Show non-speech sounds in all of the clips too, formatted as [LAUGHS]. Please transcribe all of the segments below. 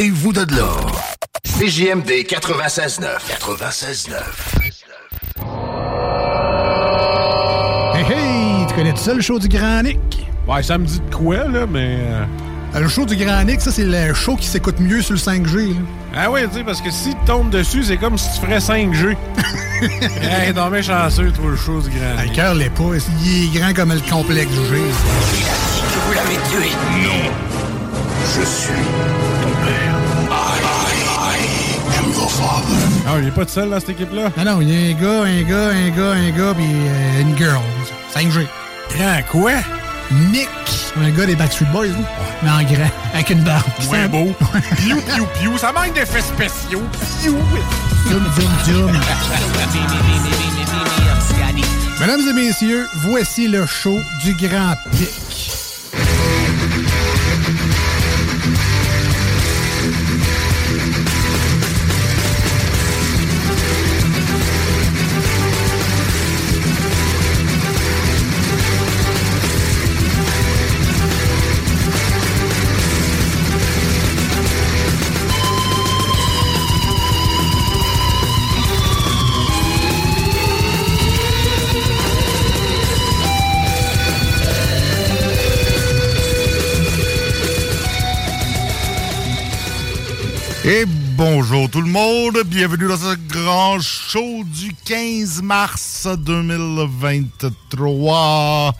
Ôtez-vous de là. CJMD 96.9. 96.9. Hey hey, tu connais tout ça le show du Grand Nick? Ouais, ça me dit de quoi, là, mais. euh, Euh, Le show du Grand Nick, ça c'est le show qui s'écoute mieux sur le 5G. là. Ah ouais, tu sais, parce que si tu tombes dessus, c'est comme si tu ferais 5G. [LAUGHS] hey, non, mais chanceux, toi, le show du grand. Ah, Le cœur l'est pas, il est grand comme le complexe G. Que vous l'avez tué. Non. Je suis father. Ah, il est pas tout seul dans cette équipe-là? Ah non, il y a un gars, un gars, un gars, un gars, puis euh, une girl. 5G. Grand quoi? Nick, un gars des Backstreet Boys, là. mais en grand, avec une barbe. Ouais, ça- beau? Piou, piou, piou. Ça manque d'effets spéciaux. Piou. Zoom, zoom, zoom. Mesdames et messieurs, voici le show du Grand Pic. Et bonjour tout le monde, bienvenue dans ce grand show du 15 mars 2023.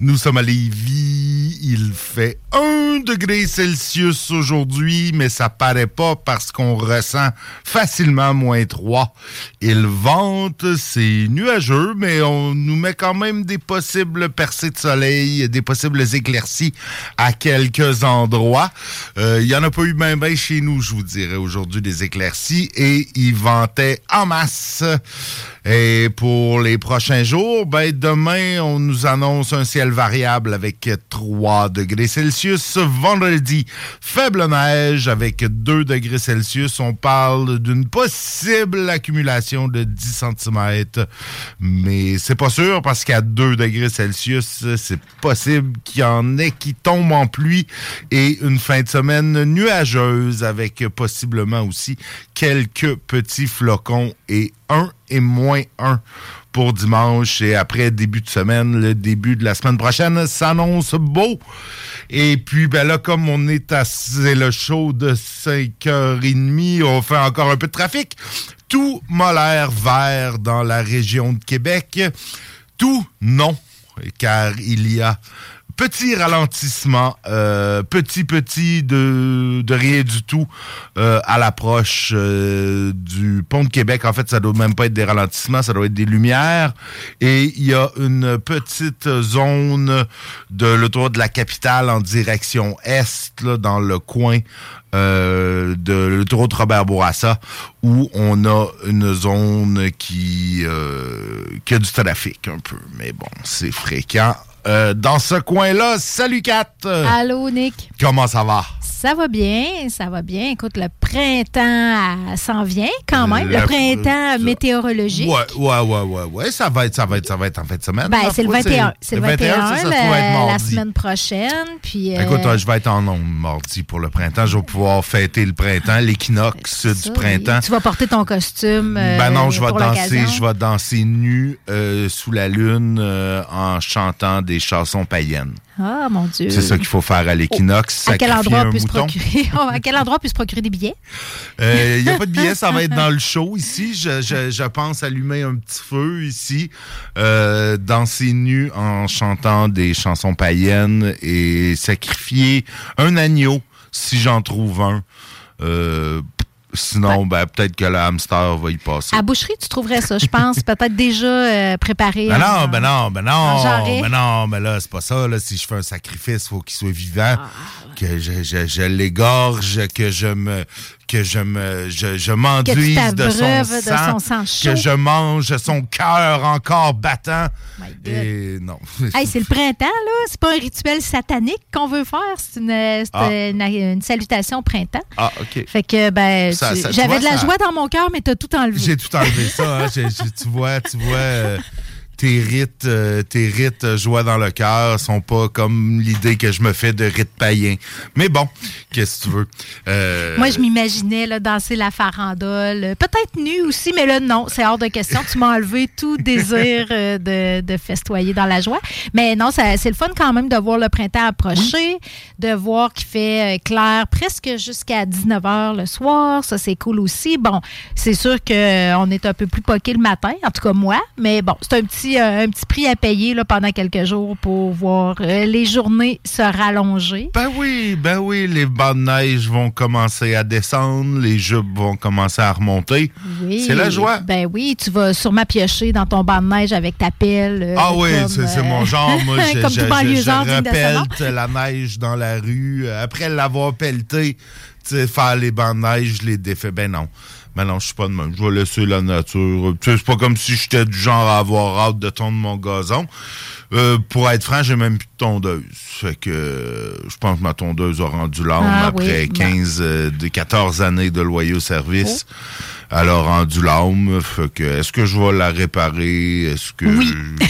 Nous sommes à Lévis, il fait 1 degré Celsius aujourd'hui, mais ça paraît pas parce qu'on ressent facilement moins 3. Il vente, c'est nuageux, mais on nous met quand même des possibles percées de soleil, des possibles éclaircies à quelques endroits. Euh, Il y en a pas eu bien ben chez nous, je vous dirais, aujourd'hui, des éclaircies, et il ventait en masse. Et pour les prochains jours, ben demain, on nous annonce un ciel variable avec 3 degrés Celsius. Vendredi, faible neige avec 2 degrés Celsius. On parle d'une possible accumulation de 10 cm. Mais c'est pas sûr parce qu'à 2 degrés Celsius, c'est possible qu'il y en ait qui tombent en pluie et une fin de semaine nuageuse avec possiblement aussi quelques petits flocons et 1 et moins 1 pour dimanche. Et après début de semaine, le début de la semaine prochaine s'annonce beau. Et puis, ben là, comme on est à le show de 5h30, on fait encore un peu de trafic. Tout m'a l'air vert dans la région de Québec. Tout non, car il y a petit ralentissement, euh, petit petit de, de rien du tout euh, à l'approche euh, du pont de Québec. En fait, ça doit même pas être des ralentissements, ça doit être des lumières. Et il y a une petite zone de l'autoroute de la capitale en direction est, là, dans le coin de l'autoroute Robert Bourassa, où on a une zone qui, qui a du trafic un peu. Mais bon, c'est fréquent. Euh, dans ce coin-là, salut Kat! Allô, Nick. Comment ça va? Ça va bien, ça va bien. Écoute, le printemps euh, s'en vient quand même. Le, Le printemps pr- météorologique. Ouais, ouais, ouais, ouais, ouais. Ça va être, ça va être, ça va être en fin de semaine. Ben, c'est le foi, 21. C'est le 21, ça, ça se le- la semaine prochaine. Puis, euh, Écoute, je vais être en ondes mardi pour le printemps. Je vais pouvoir fêter le printemps, l'équinoxe du ça, printemps. Tu vas porter ton costume. euh, Ben non, je vais danser, je vais danser nu euh, sous la lune euh, en chantant des chansons païennes. Ah, mon Dieu. C'est ça qu'il faut faire à l'équinoxe. [LAUGHS] À quel, endroit un peut se procurer, à quel endroit peut se procurer des billets? Euh, Il n'y a pas de billet, ça va être dans le [LAUGHS] show ici. Je, je- je pense allumer un petit feu ici, euh, danser nu en chantant des chansons païennes et sacrifier un agneau si j'en trouve un. Euh, sinon, ben, peut-être que le hamster va y passer. À boucherie, tu trouverais ça, je pense, [LAUGHS] peut-être déjà euh, préparé. Ben en- non, ben non, ben en non, ben non, ben là, c'est pas ça. Là. Si je fais un sacrifice, il faut qu'il soit vivant, Ah, que je, je, je l'égorge, que je me que je me je, je m'enduise de son de sang, son sang chaud. que je mange son cœur encore battant. Et non. [LAUGHS] Hey, c'est le printemps, là. C'est pas un rituel satanique qu'on veut faire. C'est une, Ah. une, une salutation au printemps. Ah, OK. Fait que, ben, j'avais de la ça- joie dans mon cœur, mais t'as tout enlevé. J'ai tout enlevé ça. hein. Tu vois, tu vois, euh, [LAUGHS] tes rites, euh, tes rites euh, joie dans le cœur sont pas comme l'idée que je me fais de rites païens. Mais bon, qu'est-ce que tu veux? Euh, Moi, je m'imaginais danser la farandole. Peut-être nu aussi, mais là, non, c'est hors de question. Tu m'as enlevé tout désir de, festoyer dans la joie. Mais non, c'est le fun quand même de voir le printemps approcher, de voir qu'il fait clair presque jusqu'à 19h le soir. Ça, c'est cool aussi. Bon, c'est sûr qu'on est un peu plus poqué le matin, en tout cas moi, mais bon, c'est un petit, euh, un petit prix à payer là, pendant quelques jours pour voir euh, les journées se rallonger. Ben oui, ben oui, les bancs de neige vont commencer à descendre, les jupes vont commencer à remonter. Oui. C'est la joie. Ben oui, tu vas sûrement piocher dans ton banc de neige avec ta pelle. euh, Ah oui, c'est mon genre. Moi, je, [LAUGHS] comme je, je, je repelte la neige dans la rue. Après l'avoir pelleté, tu sais, faire les bancs de neige, je les défais. Ben non. Ben non, je suis pas de même. Je vais laisser la nature. Tu sais, c'est pas comme si j'étais du genre à avoir hâte de tondre mon gazon. Euh, pour être franc, j'ai même plus de tondeuse. Fait que euh, je pense que ma tondeuse a rendu l'âme Ah après oui, bon. 15, euh, de 14 années de loyaux service. Oh. Elle a rendu l'âme. Est-ce que je vais la réparer? Est-ce que Oui. [LAUGHS]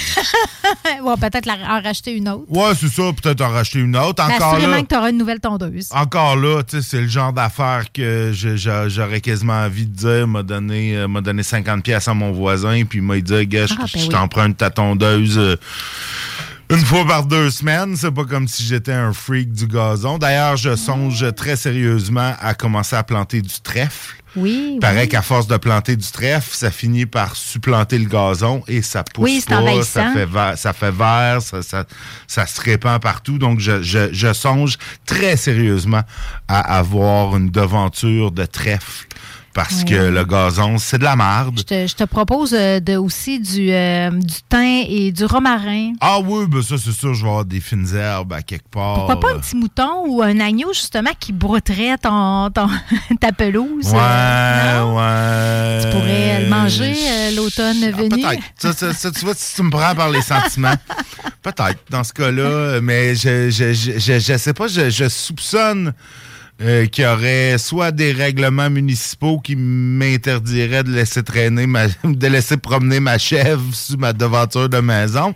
Ouais, peut-être la- en racheter une autre. Ouais, c'est ça, peut-être en racheter une autre. Encore là, que tu auras une nouvelle tondeuse. encore là, tu sais, c'est le genre d'affaire que je- je- j'aurais quasiment envie de dire, m'a donné, euh, m'a donné 50 pièces à mon voisin, puis il m'a dit, gars, je Ah, ben je oui. t'emprunte ta tondeuse euh, une fois par deux semaines. C'est pas comme si j'étais un freak du gazon. D'ailleurs, je songe très sérieusement à commencer à planter du trèfle. Oui. Il paraît oui. qu'à force de planter du trèfle, ça finit par supplanter le gazon et ça pousse Oui, pas, ça fait vert, ça, fait vert ça, ça, ça se répand partout. Donc, je, je, je songe très sérieusement à avoir une devanture de trèfle parce Oui. que le gazon, c'est de la merde. Je te, je te propose euh, de, aussi du, euh, du thym et du romarin. Ah oui, ben ça, c'est sûr, je vais avoir des fines herbes à quelque part. Pourquoi pas un petit mouton ou un agneau, justement, qui brouterait ton, ton- [LAUGHS] ta pelouse? Ouais, euh, ouais. Tu pourrais le manger, euh, l'automne Ah, venu. Peut-être. Ça, ça, ça, tu vois, si tu me prends par les [LAUGHS] sentiments, peut-être dans ce cas-là, mais je je, je, je, je sais pas, je, je soupçonne euh, qu'il y aurait soit des règlements municipaux qui m'interdiraient de laisser traîner ma, [LAUGHS] de laisser promener ma chèvre sur ma devanture de maison.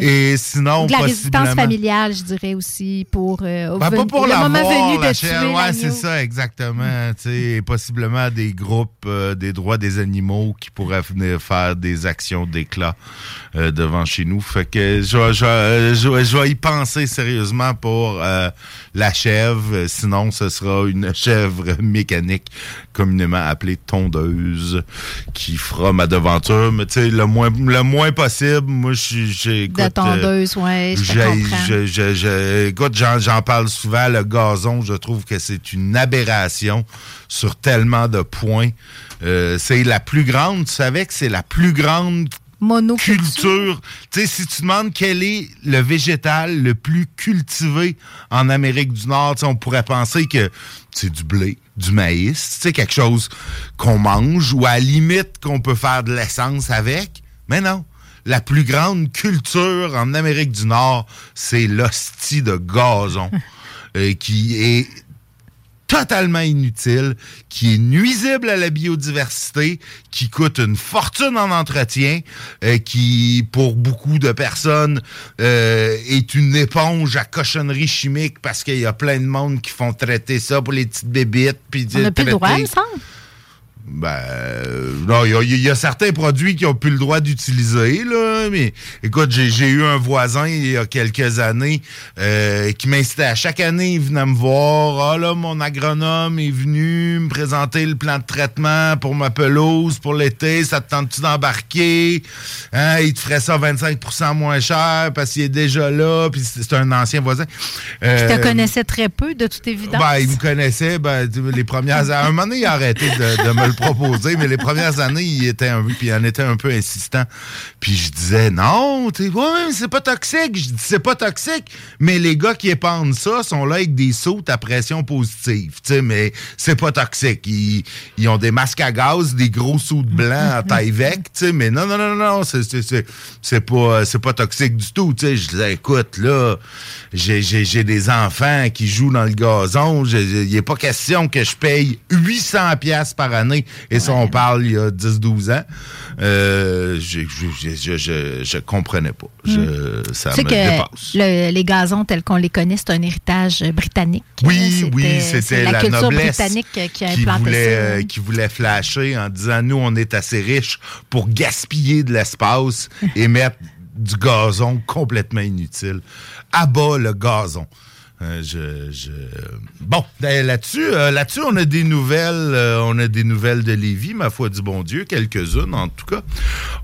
Et sinon, De la résistance familiale, je dirais aussi, pour, euh, Ben, pas pour le moment venu la de chèvre. tuer Ouais, l'agneau. c'est ça, exactement. Tu sais, possiblement des groupes euh, des droits des animaux qui pourraient venir faire des actions d'éclat euh, devant chez nous. Fait que je, vais- je, vais- je, vais- je vais y penser sérieusement pour euh, la chèvre. Sinon, ce sera une [LAUGHS] chèvre mécanique, communément appelée tondeuse, qui fera ma devanture. Mais tu sais, le moins, le moins possible, moi, je j'ai De tondeuse, ouais, je je- je- je- écoute, j'en, j'en parle souvent, le gazon, je trouve que c'est une aberration sur tellement de points. Euh, c'est la plus grande, tu savais que c'est la plus grande Monoculture. culture. Tu sais, si tu demandes quel est le végétal le plus cultivé en Amérique du Nord, on pourrait penser que c'est du blé, du maïs, tu quelque chose qu'on mange ou à la limite qu'on peut faire de l'essence avec. Mais non. La plus grande culture en Amérique du Nord, c'est l'hostie de gazon, euh, qui est totalement inutile, qui est nuisible à la biodiversité, qui coûte une fortune en entretien, euh, qui, pour beaucoup de personnes, euh, est une éponge à cochonneries chimiques parce qu'il y a plein de monde qui font traiter ça pour les petites bébites. Puis On n'a plus le droit, il me semble. Ben, euh, non, il y a- il y, a certains produits qui ont plus le droit d'utiliser, là, mais écoute, j'ai eu un voisin il y a quelques années euh, qui m'incitait à chaque année, il venait me voir. Ah là, mon agronome est venu me présenter le plan de traitement pour ma pelouse pour l'été. Ça te tente-tu d'embarquer? Hein, il te ferait ça 25% moins cher parce qu'il est déjà là, puis c'est un ancien voisin. Je Euh, te connaissais très peu, de toute évidence. ben, il me connaissait. Ben, les premières À un moment donné, il a arrêté de, de me le proposer, mais les premières années, il était un, puis il en était un peu insistant. Puis je disais, non, tu ouais, mais c'est pas toxique. Je dis, c'est pas toxique. Mais les gars qui épandent ça sont là avec des sautes à pression positive, tu sais, mais c'est pas toxique. Ils, ils ont des masques à gaz, des gros sautes blancs à taille [LAUGHS] vec, tu sais, mais non, non, non, non, c'est, pas, c'est pas toxique du tout, tu sais. Je disais, écoute, là, j'ai des enfants qui jouent dans le gazon. Il n'est pas question que je paye 800 pièces par année. Et ça, on parle il y a 10-12 ans. Euh, je, je, je, je, comprenais pas. Je, ça Tu sais me que dépasse. le- les gazons tels qu'on les connaît, c'est un héritage britannique. Oui, Euh, oui, c'était la, la, culture noblesse britannique qui a qui implanté voulait, ça. euh, qui voulait flasher en disant nous on est assez riches pour gaspiller de l'espace [LAUGHS] et mettre du gazon complètement inutile. Abat le gazon. Euh, je, Bon, ben, là-dessus, euh, là-dessus, on a des nouvelles, euh, on a des nouvelles de Lévis, ma foi du bon Dieu, quelques-unes en tout cas.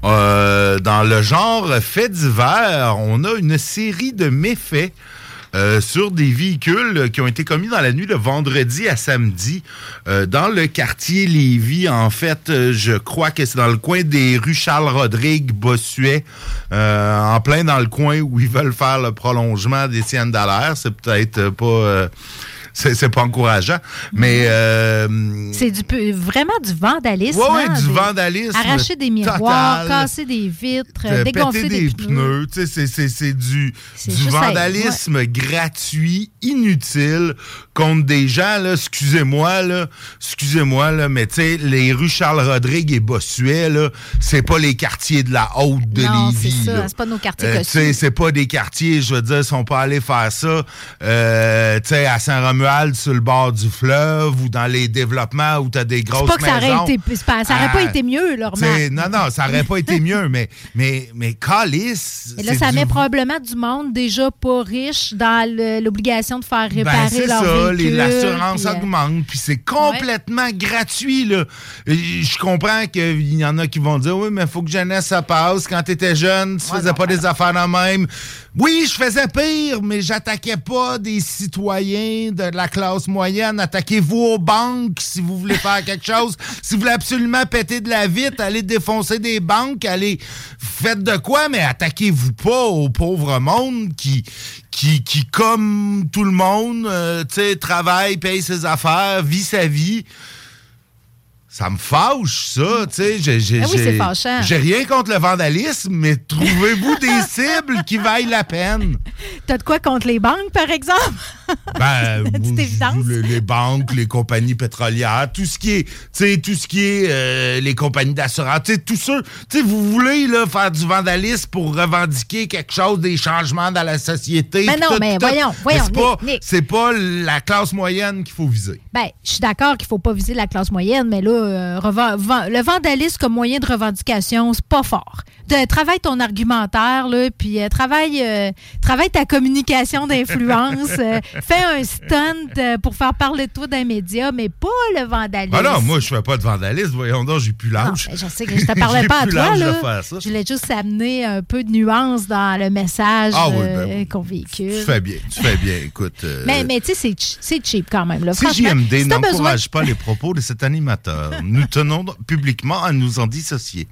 Dans le genre fait divers, on a une série de méfaits euh, sur des véhicules qui ont été commis dans la nuit de vendredi à samedi euh, dans le quartier Lévis. En fait, euh, je crois que c'est dans le coin des rues Charles-Rodrigue, Bossuet, en plein dans le coin où ils veulent faire le prolongement des Siennes Dallaire. C'est peut-être pas... c'est pas encourageant, mais... euh, C'est du vraiment du vandalisme. Ouais, hein, du vandalisme Arracher des miroirs, total. casser des vitres, Euh, dégonfler des, pneus. Sais, c'est- c'est c'est du, du vandalisme gratuit, inutile, contre des gens, là, excusez-moi, là, excusez-moi, là, mais tu sais, les rues Charles-Rodrigue et Bossuet, là, c'est pas les quartiers de la haute de Non, c'est Lévis, ça, là. c'est pas nos quartiers Euh, sais, c'est pas des quartiers, je veux dire, ils sont pas allés faire ça, euh, tu sais, à Saint-Romuald, sur le bord du fleuve, ou dans les développements où t'as des C'est grosses pas que ça aurait maisons. été, c'est pas- ça aurait pas Ah, été mieux, leur non, non, ça aurait pas été [LAUGHS] mieux, mais, mais, mais calice. Et là, c'est ça du- met probablement du monde déjà pas riche dans le- l'obligation de faire Ben, réparer c'est leur ça, l'assurance puis, euh, augmente, puis c'est complètement gratuit, là. Je comprends qu'il y en a qui vont dire, oui, mais il faut que jeunesse, ça passe. Quand tu étais jeune, tu faisais pas des affaires de même. Oui, je faisais pire, mais j'attaquais pas des citoyens de la classe moyenne. Attaquez-vous aux banques si vous voulez faire quelque chose. [LAUGHS] Si vous voulez absolument péter de la vitre, allez défoncer des banques, allez faites de quoi, mais attaquez-vous pas au pauvre monde qui, qui, qui comme tout le monde, euh, tu sais, travaille, paye ses affaires, vit sa vie. Ça me fâche, ça, tu sais. j'ai- Ah oui, j'ai- rien contre le vandalisme, mais trouvez-vous des [LAUGHS] cibles qui vaillent la peine? T'as de quoi contre les banques, par exemple? Ben, [LAUGHS] évidence. les, les banques, les compagnies pétrolières, tout ce qui est, tu sais, tout ce qui est euh, les compagnies d'assurance, tu sais, tout ça. Tu sais, vous voulez là, faire du vandalisme pour revendiquer quelque chose, des changements dans la société. Mais puis non, tout, mais voyons, Mais voyons, c'est pas, Nick, pas la classe moyenne qu'il faut viser. Ben, je suis d'accord qu'il faut pas viser la classe moyenne, mais là, euh, le vandalisme comme moyen de revendication, c'est pas fort. De, travaille ton argumentaire, là, puis euh, travaille, euh, travaille ta communication d'influence. [LAUGHS] fais un stunt pour faire parler de toi dans les médias, mais pas le vandalisme. Ah non, moi, je fais pas de vandalisme. Voyons donc, j'ai plus l'âge. ben, je sais que je te parlais [LAUGHS] pas à toi, là. Je voulais juste amener un peu de nuance dans le message Ah oui, ben qu'on véhicule. Tu fais bien, tu fais bien. Écoute. Mais, mais tu sais, c'est ch- c'est cheap quand même. Là. Si besoin- n'encourage pas les propos de cet animateur. Nous tenons publiquement à nous en dissocier.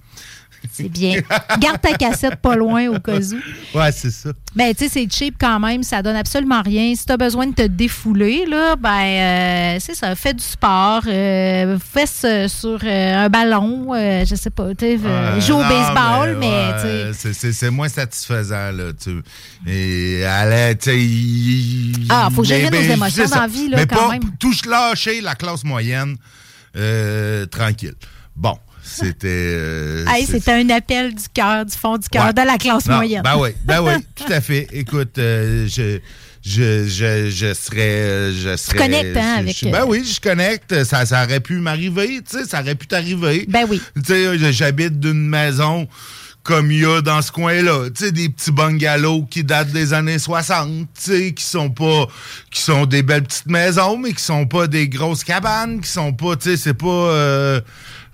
C'est bien. Garde ta cassette pas loin au cas où. Ouais, c'est ça. Mais tu sais, c'est cheap quand même, ça donne absolument rien. Si tu as besoin de te défouler, là, ben, euh, c'est ça, fais du sport, euh, fais sur euh, un ballon, euh, je sais pas, euh, joue au baseball, mais, ouais, c'est- moins satisfaisant, là. Tu, et allez, tu sais. il- Ah, faut gérer nos mais émotions dans la vie, là, mais quand pas même. touche lâcher la classe moyenne, euh, tranquille. Bon, c'était. euh, [LAUGHS] Hey, c'était un appel du cœur, du fond du cœur Ouais. de la classe Non, moyenne. Ben oui, ben oui, [LAUGHS] tout à fait. Écoute, euh, je, je, je, je serais. Je serais connectes, hein, je- avec, je- ben euh, oui, je connecte. Ça, ça aurait pu m'arriver, tu sais, ça aurait pu t'arriver. Ben oui. Tu sais, j'habite d'une maison comme il y a dans ce coin-là. Tu sais, des petits bungalows qui datent des années 60, tu qui sont pas, qui sont des belles petites maisons, mais qui sont pas des grosses cabanes, qui sont pas, tu sais, c'est pas euh,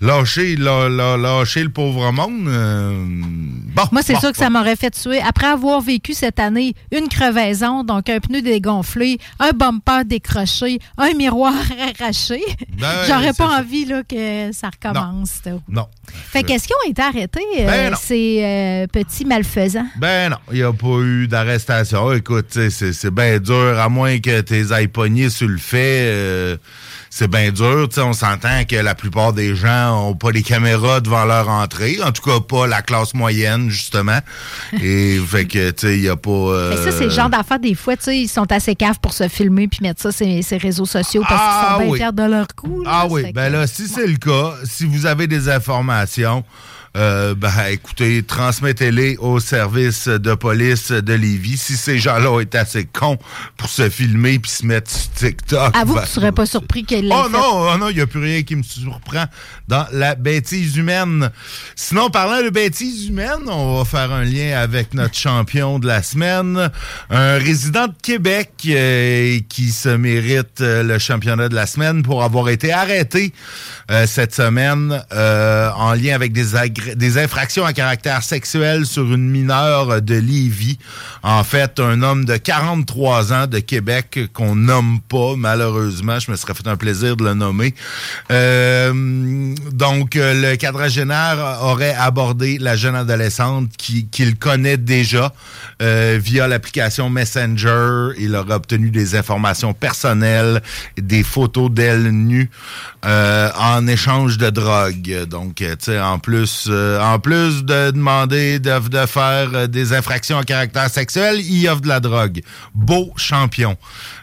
lâcher, la- la- lâcher le pauvre monde. euh, bon. Moi, c'est bon, sûr que bon. ça m'aurait fait tuer. Après avoir vécu cette année une crevaison, donc un pneu dégonflé, un bumper décroché, un miroir [LAUGHS] arraché, Ben j'aurais pas ça. envie là, que ça recommence. Non. Fait qu'est-ce qu'ils ont été arrêtés, euh, Ben ces euh, petits malfaisants? Ben non, il n'y a pas eu d'arrestation. Écoute, c'est c'est bien dur, à moins que tes ailles pognées sur le fait. C'est bien dur. Tu sais, on s'entend que la plupart des gens ont pas les caméras devant leur entrée. En tout cas, pas la classe moyenne, justement. Et [LAUGHS] fait que, tu sais, il n'y a pas... euh, que ça, c'est le genre d'affaires, des fois, tu sais, ils sont assez caves pour se filmer puis mettre ça sur ces réseaux sociaux parce qu'ils Ah sont bien oui. fiers de leur coup. là. Ah oui, que- ben là, si c'est le cas, si vous avez des informations, euh, ben écoutez, transmettez-les au service de police de Lévis. Si ces gens-là ont été assez cons pour se filmer puis se mettre sur TikTok. Avoue ben, que tu serais pas surpris qu'elle l'ait Oh fait. non, oh non, il n'y a plus rien qui me surprend dans la bêtise humaine. Sinon, parlant de bêtise humaine, on va faire un lien avec notre champion de la semaine, un résident de Québec euh, qui se mérite euh, le championnat de la semaine pour avoir été arrêté euh, cette semaine en lien avec des, agré- des infractions à caractère sexuel sur une mineure de Lévis. En fait, un homme de 43 ans de Québec qu'on nomme pas, malheureusement. Je me serais fait un plaisir de le nommer. Euh, donc, euh, le quadragénaire aurait abordé la jeune adolescente qui- qu'il connaît déjà euh, via l'application Messenger. Il aurait obtenu des informations personnelles, des photos d'elle nue en échange de drogue. Donc, tu sais, en plus, euh, en plus de demander de, faire euh, des infractions à caractère sexuel, il offre de la drogue. Beau champion.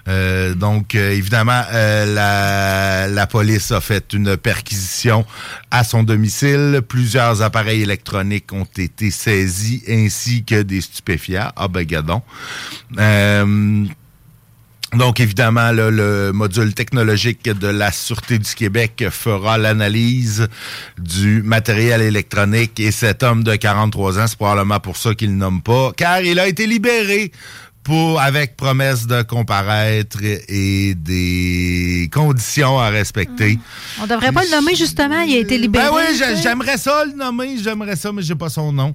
Euh, donc, évidemment, la, la police a fait une perquisition à son domicile. Plusieurs appareils électroniques ont été saisis, ainsi que des stupéfiants. Ah ben, gadon. Donc, évidemment, le module technologique de la Sûreté du Québec fera l'analyse du matériel électronique et cet homme de 43 ans, c'est probablement pour ça qu'il nomme pas, car il a été libéré pour, avec promesse de comparaître et des conditions à respecter. On devrait pas le nommer, justement. Il a été libéré. Ben oui, j'aimerais ça le nommer, j'aimerais ça, mais j'ai pas son nom.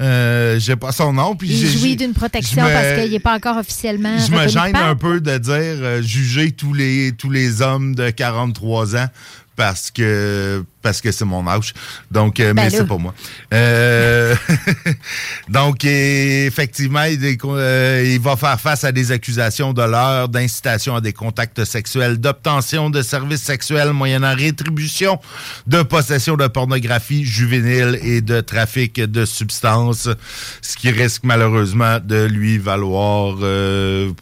Euh, j'ai pas son nom. Puis Il jouit d'une protection me- parce qu'il n'est pas encore officiellement. je me gêne un peu de dire euh, juger tous les tous les hommes de 43 ans parce que parce que c'est mon âge. Donc euh, Ben mais là. c'est pas moi. Euh, [LAUGHS] donc effectivement, il, euh, il va faire face à des accusations de l'heure d'incitation à des contacts sexuels, d'obtention de services sexuels moyennant rétribution, de possession de pornographie juvénile et de trafic de substances, ce qui risque malheureusement de lui valoir euh,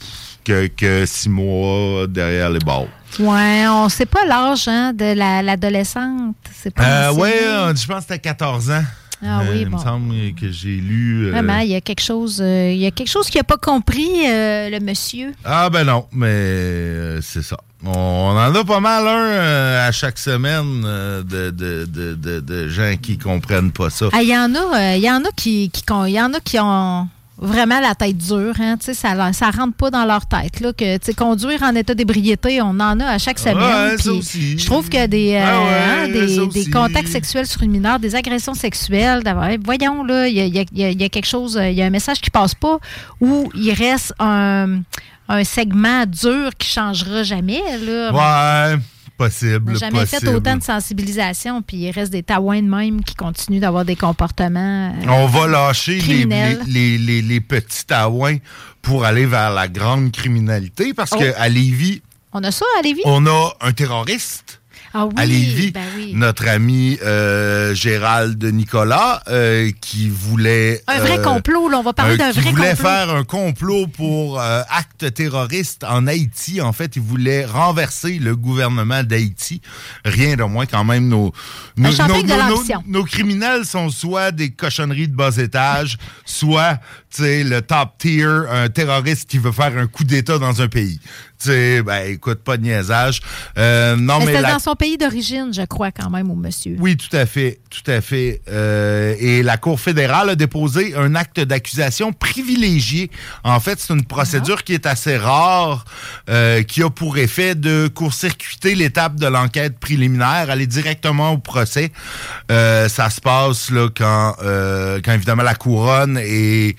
que, que six mois derrière les barres. Ouais, on sait pas l'âge hein, de la- l'adolescente. Pas Euh, ouais, euh, je pense que c'était 14 ans. Ah oui, Euh, Il bon. me semble que j'ai lu. euh, Vraiment, il y a quelque chose, euh, il y a quelque chose qu'il n'a pas compris, le monsieur. Ah ben non, mais c'est ça. On, on en a pas mal un à chaque semaine de, de, de, de, gens qui comprennent pas ça. Ah, Il y en a, euh, il y en a qui, qui, y en a qui ont vraiment la tête dure, hein, ça, ça rentre pas dans leur tête, là, que, conduire en état d'ébriété, on en a à chaque semaine. Ouais, ça puis aussi. Je trouve que des, euh, Ah ouais, hein, des, ça des aussi. contacts sexuels sur une mineure, des agressions sexuelles, voyons, là, il y a, il y a- il y a- il y a quelque chose, euh, il y a un message qui passe pas où il reste un, un segment dur qui changera jamais, là. Ouais, possible. jamais possible. fait autant de sensibilisation, puis il reste des taouins de même qui continuent d'avoir des comportements. euh, On va lâcher les, Criminel. les, les, les- les petits taouins pour aller vers la grande criminalité parce Oh. qu'à Lévis, On a ça à Lévis? on a un terroriste. Ah oui, à Lévis. ben oui. Notre ami euh, Gérald Nicolas, euh, qui voulait... Un vrai euh, complot, là. On va parler d'un qui vrai voulait complot. faire un complot pour acte terroriste en Haïti. En fait, il voulait renverser le gouvernement d'Haïti. Rien de moins quand même. Nos, nos, criminels sont soit des cochonneries de bas étage, soit tu sais, le top tier, un terroriste qui veut faire un coup d'État dans un pays. Tu sais, ben écoute, pas de niaisage. Euh, non, Mais mais, c'était la- dans son pays d'origine, je crois, quand même, au monsieur. oui, tout à fait, tout à fait. Euh, et la Cour fédérale a déposé un acte d'accusation privilégié. En fait, c'est une procédure qui est assez rare, euh, qui a pour effet de court-circuiter l'étape de l'enquête préliminaire, aller directement au procès. Euh, ça se passe là quand, euh, quand évidemment la couronne est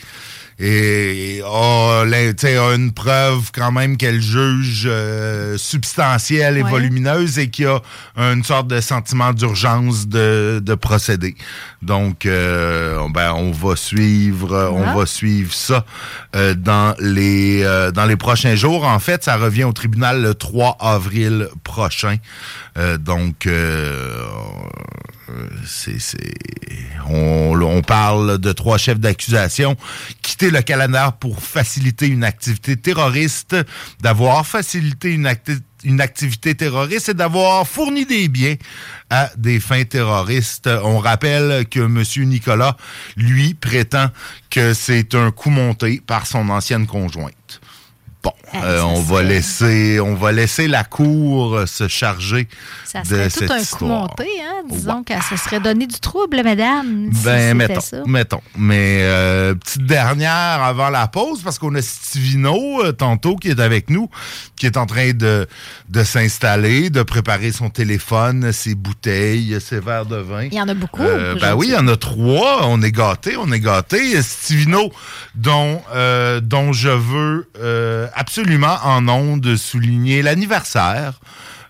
et a, tu sais, a une preuve quand même qu'elle juge euh, substantielle et Ouais. volumineuse et qu'il y a une sorte de sentiment d'urgence de, de procéder. Donc, euh, ben, on va suivre, on Ah. va suivre ça euh, dans les euh, dans les prochains jours. En fait, ça revient au tribunal le 3 avril prochain. Euh, donc, euh, euh, on, parle de trois chefs d'accusation. Quitter le Canada pour faciliter une activité terroriste, d'avoir facilité une, une activité terroriste et d'avoir fourni des biens à des fins terroristes. On rappelle que M. Nicolas, lui, prétend que c'est un coup monté par son ancienne conjointe. Bon, Ah, euh, on va laisser, on va laisser la cour euh, se charger Ça de serait tout cette un coup monté, hein? Disons que ça serait donné du trouble, madame. si Ben, mettons, ça. mettons. Mais euh, petite dernière avant la pause, parce qu'on a Stivino, euh, tantôt, qui est avec nous, qui est en train de, de s'installer, de préparer son téléphone, ses bouteilles, ses verres de vin. Il y en a beaucoup. Euh, ben oui, il y en a trois. On est gâtés, on est gâtés. Stivino, dont, euh, dont je veux euh, absolument en de souligner l'anniversaire.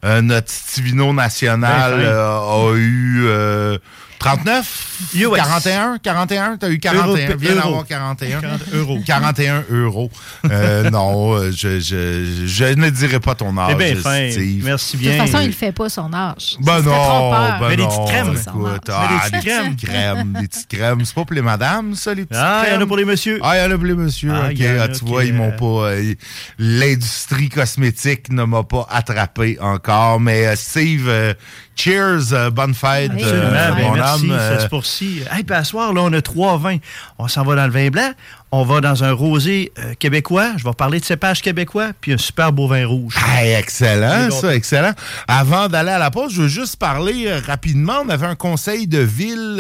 Euh, notre Stivino national Ben euh, a eu euh, 39, US. 41, 41, t'as eu 41, Euro- viens d'avoir 41. 40 euros. 41 euros. Euh, [LAUGHS] non, euh, je, je, je ne dirai pas ton âge, C'est bien fin. Steve. Merci De bien. toute façon, il ne fait pas son âge. Ben non, ben Mais des non, petites crèmes. écoute, ah, des des petites crèmes. petites crèmes, des petites crèmes. C'est pas pour les madames, ça, les petites Ah, il y en crèmes? a pour les messieurs. Ah, il y en a pour les messieurs. Ah, Ah, tu vois, ils m'ont pas. euh, L'industrie cosmétique ne m'a pas attrapé encore. Mais euh, Steve, euh, cheers, euh, bonne fête, Oui, euh, Absolument, ben mon merci, homme. ça euh, se poursuit. Hey, puis à soir, là, on a trois vins. On s'en va dans le vin blanc, on va dans un rosé euh, québécois, je vais parler de cépage québécois, puis un super beau vin rouge. Hey, excellent, ça, excellent. Avant d'aller à la pause, je veux juste parler euh, rapidement. On avait un conseil de ville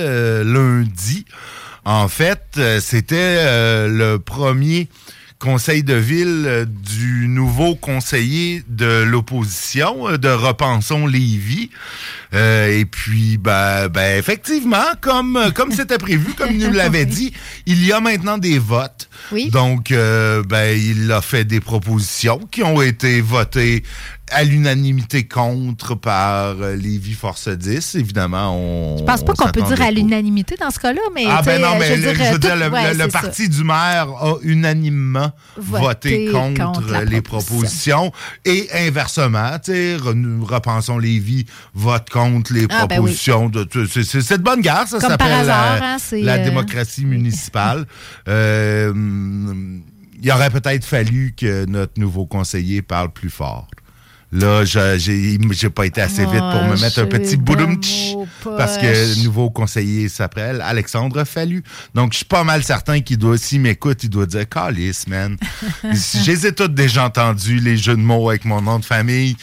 lundi. En fait, c'était le premier conseil de ville euh, du nouveau conseiller de l'opposition euh, de Repensons Lévis. Euh, et puis, ben, ben, effectivement, comme euh, comme c'était prévu, comme il nous l'avait [LAUGHS] dit, il y a maintenant des votes. Oui. Donc, euh, ben, il a fait des propositions qui ont été votées à l'unanimité contre par Lévis Force 10. Évidemment, on. Je pense pas on qu'on peut dire à l'unanimité dans ce cas-là, mais. Ah ben non, mais je veux le, dire, je veux tout- dire, le, ouais, le- le c'est ça. parti du maire a unanimement voté, Voté contre, les proposition. propositions. Et inversement, tu sais, re- repensons Lévis vote contre les Ah, ben propositions. de c'est- de bonne guerre, ça s'appelle la, hein, la euh, démocratie [LAUGHS] municipale. Euh, il aurait peut-être fallu que notre nouveau conseiller parle plus fort. Là, je- j'ai pas été assez vite pour me mettre un petit mots parce que le nouveau conseiller s'appelle Alexandre Fallu. Donc, je suis pas mal certain qu'il doit, s'il m'écoute, il doit dire Calice, man. [LAUGHS] Je les ai toutes déjà entendus, les jeux de mots avec mon nom de famille.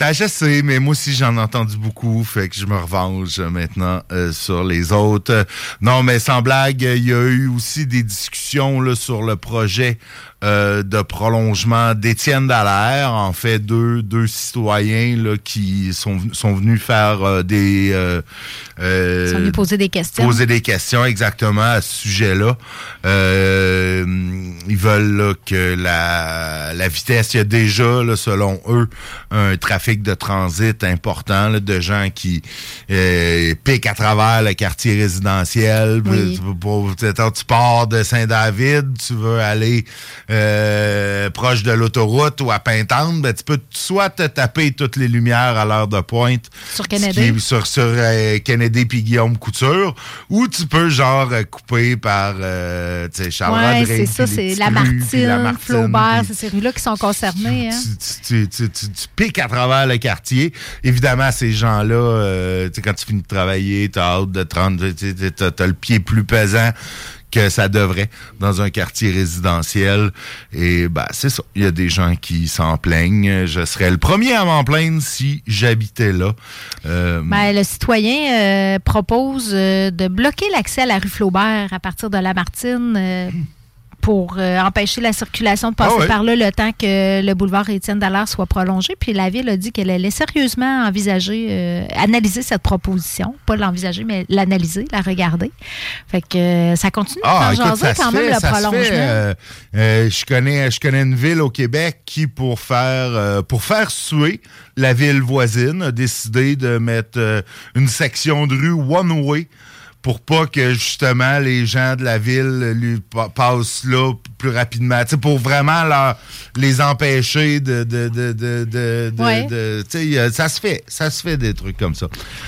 Ben, je sais, mais moi aussi j'en ai entendu beaucoup, fait que je me revanche maintenant euh, sur les autres. Non, mais sans blague, il y a eu aussi des discussions là, sur le projet euh, de prolongement d'Étienne Dallaire. En fait, deux, deux citoyens là, qui sont, sont venus faire euh, des... euh, euh, Ils sont venus poser des questions. poser des questions exactement à ce sujet-là. Euh, ils veulent là, que la, la vitesse, il y a déjà, là, selon eux, un trafic de transit important là, de gens qui euh, piquent à travers le quartier résidentiel. Oui. Tu pars de Saint-David, tu veux aller euh, proche de l'autoroute ou à Pintante, ben, tu peux soit te taper toutes les lumières à l'heure de pointe. Sur Kennedy. sur, sur euh, Kennedy puis Guillaume Couture. Ou tu peux, genre, euh, couper par, euh, tu sais, Charles Ouais, c'est ça, c'est petits la rues, puis la Martine, Flaubert, c'est ces rues-là qui sont concernées. Hein? tu, tu- tu- tu- piques à travers le quartier. Évidemment, ces gens-là, euh, tu sais, quand tu finis de travailler, t'as hâte de te rendre, t'as le pied plus pesant que ça devrait dans un quartier résidentiel. Et ben, c'est ça. Il y a des gens qui s'en plaignent. Je serais le premier à m'en plaindre si j'habitais là. Euh, Ben, le citoyen euh, propose euh, de bloquer l'accès à la rue Flaubert à partir de Lamartine pour euh, empêcher la circulation de passer Ah par là le temps que le boulevard Étienne Dallaire soit prolongé. Puis la ville a dit qu'elle allait sérieusement envisager, euh, analyser cette proposition. Pas l'envisager, mais l'analyser, la regarder. Fait que euh, ça continue Ah, écoute, jaser ça se quand même fait, le ça prolongement. fait. Euh, je connais, je connais une ville au Québec qui, pour faire, pour faire suer la ville voisine, a décidé de mettre une section de rue one way pour pas que justement les gens de la ville lui pa- passent là plus rapidement. Tu sais, pour vraiment leur, les empêcher de, de, de, de, Ouais. ça se fait, ça se fait des trucs comme ça.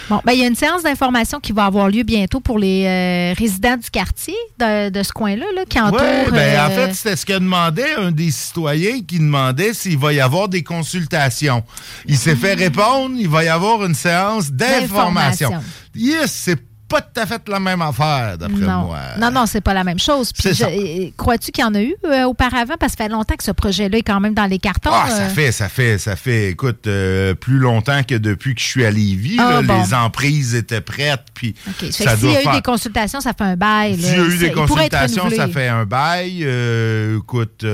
Bon, ben, il y a une séance d'information qui va avoir lieu bientôt pour les euh, résidents du quartier de, de ce coin-là, là, qui entoure. Ouais, ben, en euh, fait, c'était ce que demandait un des citoyens qui demandait s'il va y avoir des consultations. Il s'est fait répondre, il va y avoir une séance d'information. D'information. Yes, c'est pas tout à fait la même affaire, d'après non. moi. non, non, c'est pas la même chose. Puis C'est je- ça. Crois-tu qu'il y en a eu euh, auparavant? Parce que ça fait longtemps que ce projet-là est quand même dans les cartons. Ah, ça euh. fait, ça fait, ça fait, écoute, euh, plus longtemps que depuis que je suis à Lévis, Ah, là, bon. les emprises étaient prêtes, puis OK. Ça fait ça s'il y a eu faire- des consultations, ça fait un bail. S'il y a eu des consultations, ça fait un bail. Écoute,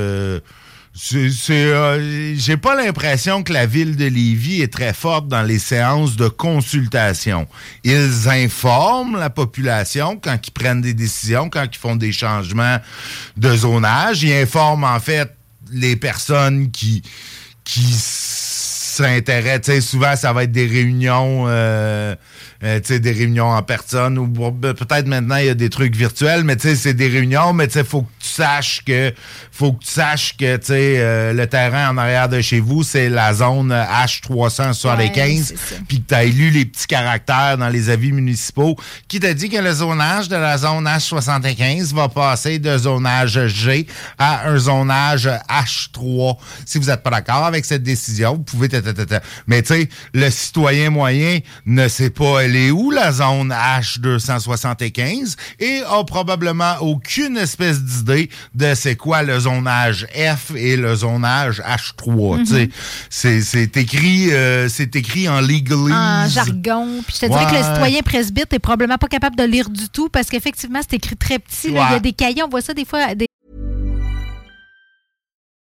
c'est, euh, j'ai pas l'impression que la ville de Lévis est très forte dans les séances de consultation. Ils informent la population quand ils prennent des décisions, quand ils font des changements de zonage. Ils informent en fait les personnes qui qui s'intéressent. Souvent, ça va être des réunions, euh, euh, des réunions en personne ou ben, peut-être maintenant il y a des trucs virtuels, mais c'est des réunions, mais sais, faut que tu saches que, faut que tu saches que, euh, le terrain en arrière de chez vous, c'est la zone H375, Ouais, c'est ça. puis que tu as lu les petits caractères dans les avis municipaux qui t'a dit que le zonage de la zone H75 va passer de zonage G à un zonage H3. Si vous n'êtes pas d'accord avec cette décision, vous pouvez... Mais tu sais, le citoyen moyen ne sait pas elle est où la zone H275 et a probablement aucune espèce d'idée de c'est quoi le zonage F et le zonage H3. tu sais. C'est- C'est écrit, euh, c'est écrit en legalese. en jargon. Puis je te dirais que le Ouais. citoyen presbyte est probablement pas capable de lire du tout parce qu'effectivement, c'est écrit très petit. Il y a Ouais. des cahiers, on voit ça des fois. Des...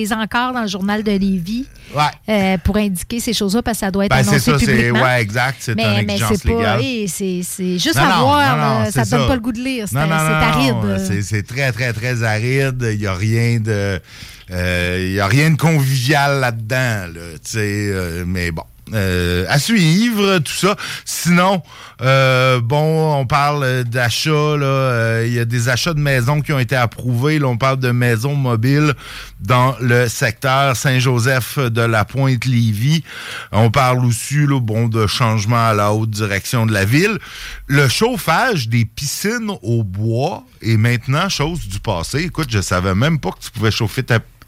Les encarts dans le journal de Lévis Ouais. euh, pour indiquer ces choses-là parce que ça doit être Ben, c'est annoncé ça, c'est publiquement. ouais, exact, c'est mais, mais c'est pas, hey, c'est c'est juste Non, à non, voir, non, non, ça te donne ça. pas le goût de lire, c'est aride. euh. c'est- C'est très, très, très aride. Il n'y a rien de. euh, Il y a rien de convivial là-dedans, là, tu sais, euh, mais bon. Euh, à suivre, tout ça. Sinon, euh, bon, on parle d'achats. Euh, Il y a des achats de maisons qui ont été approuvés. On parle de maisons mobiles dans le secteur Saint-Joseph de la Pointe-Lévis. On parle aussi là, bon, de changement à la haute direction de la ville. Le chauffage des piscines au bois est maintenant chose du passé. Écoute, je savais même pas que tu pouvais chauffer ta piscine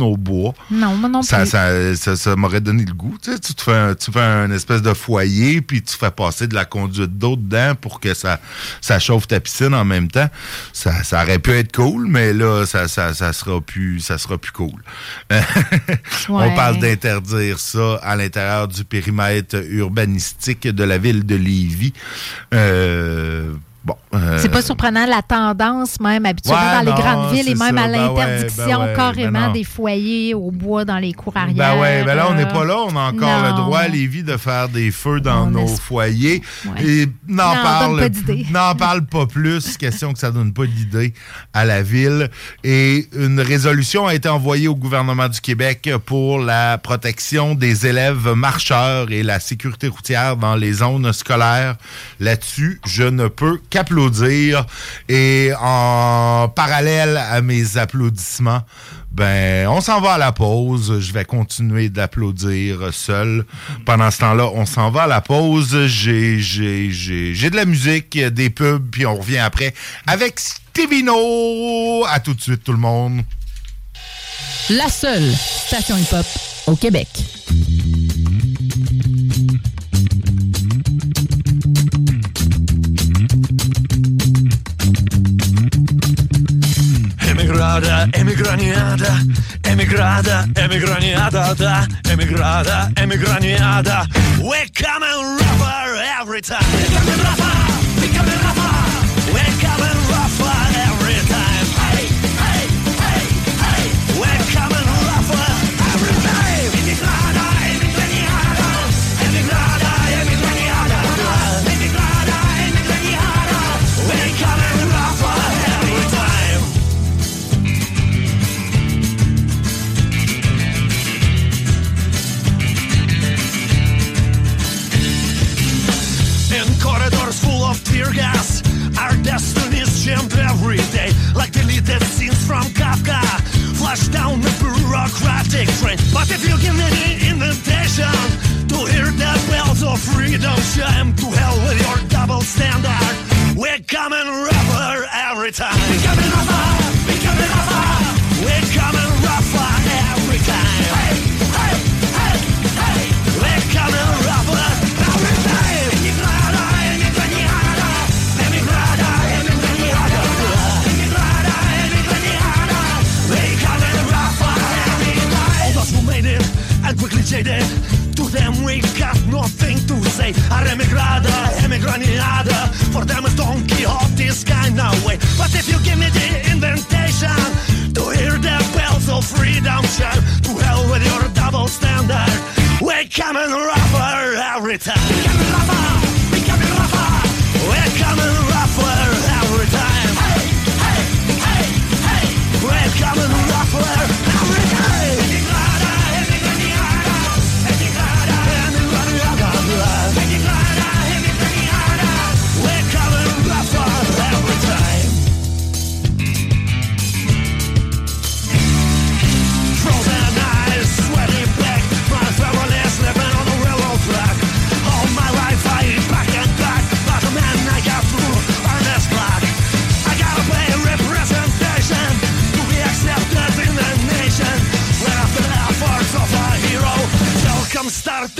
au bois. Non, moi non plus. Ça, ça, ça, ça m'aurait donné le goût. Tu, sais, tu te fais, un, tu fais un espèce de foyer, puis tu fais passer de la conduite d'eau dedans pour que ça, ça chauffe ta piscine en même temps. Ça, ça aurait pu être cool, mais là, ça, ça, ça sera plus, ça sera plus cool. [LAUGHS] On parle d'interdire ça à l'intérieur du périmètre urbanistique de la ville de Lévis. Euh, bon. euh, C'est pas surprenant la tendance même habituellement Ouais, dans les grandes villes et même ça. à Ben ouais, l'interdiction ben ouais, carrément ben des foyers au bois dans les cours arrière. Ben ouais, ben là, on n'est pas là. On a encore le droit à Lévis de faire des feux dans On nos foyers. Et n'en parle, [LAUGHS] n'en parle pas plus. Question que ça donne pas d'idée à la ville. Et une résolution a été envoyée au gouvernement du Québec pour la protection des élèves marcheurs et la sécurité routière dans les zones scolaires. Là-dessus, je ne peux qu'applaudir. Et en parallèle à mes applaudissements, ben, on s'en va à la pause. Je vais continuer d'applaudir seul. Pendant ce temps-là, on s'en va à la pause. J'ai, j'ai, j'ai, de la musique, des pubs, puis on revient après avec Stevino. À tout de suite, tout le monde. La seule station hip-hop au Québec. Emigrada, emigraniada, emigrada, emigraniada, da, emigrada, emigraniada. We come and rapper every time. Become a rapper, become a rapper. Tear gas, our destinies jammed every day, like deleted scenes from Kafka. Flash down the bureaucratic train. But if you give me the invitation to hear the bells of freedom chime, to hell with your double standard. We're coming rougher every time. We're coming. We're coming rougher. We're coming and jaded. To them we got nothing to say. Our emigrada, emigraniada. For them it's Don Quixote's kind of way. But if you give me the invitation to hear the bells of freedom shout, to hell with your double standard. We're coming rougher every time. We're coming rougher. We're coming rougher. We're coming rougher every time. Hey, hey, hey, hey. We're coming rougher every time.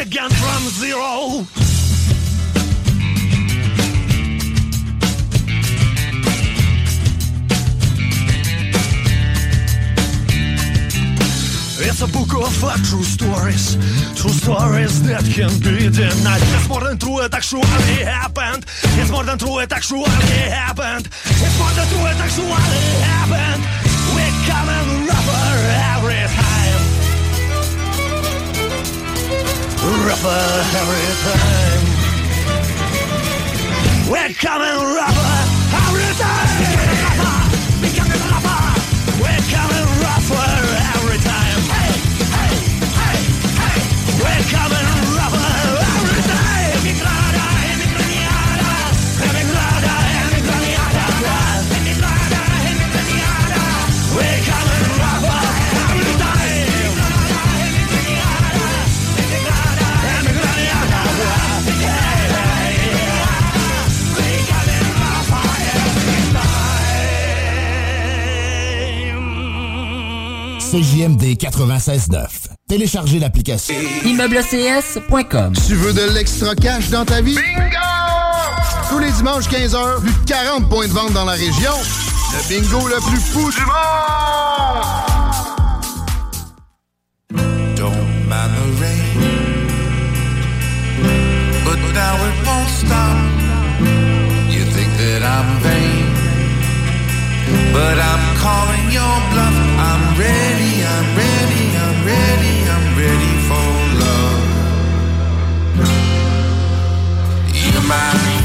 Again from zero. It's a book of uh, true stories, true stories that can be denied. It's more than true, it actually happened. It's more than true, it actually happened. It's more than true, it actually happened. We're coming rougher every time. Rougher every time. We're coming rougher every time. CJMD 96.9. Téléchargez l'application. ImmeubleCS.com Tu veux de l'extra cash dans ta vie? Bingo! Tous les dimanches 15h, plus de 40 points de vente dans la région. Le bingo le plus fou du monde! Don't mind the rain, but now it won't stop. But I'm calling your bluff. I'm ready, I'm ready, I'm ready, I'm ready for love. You might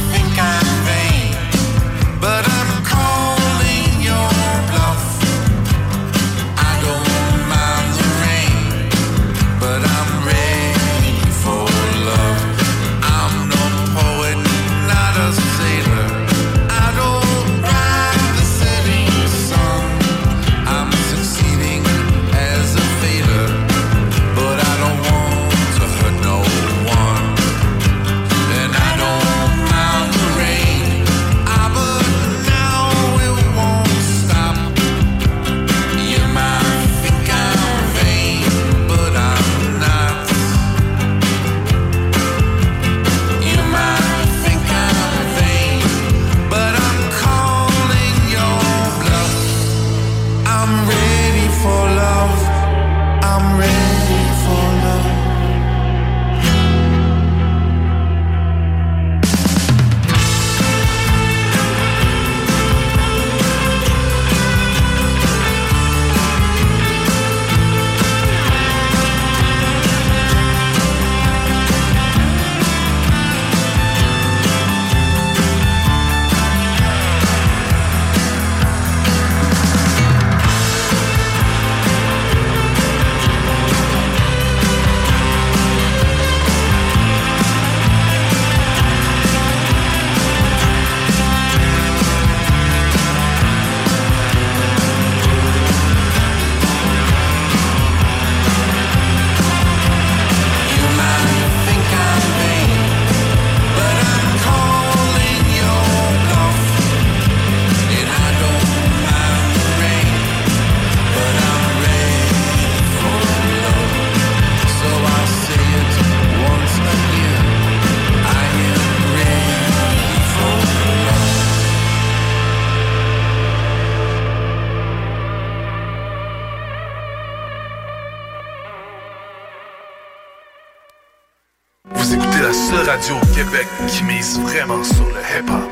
Québec qui mise vraiment sur le hip-hop.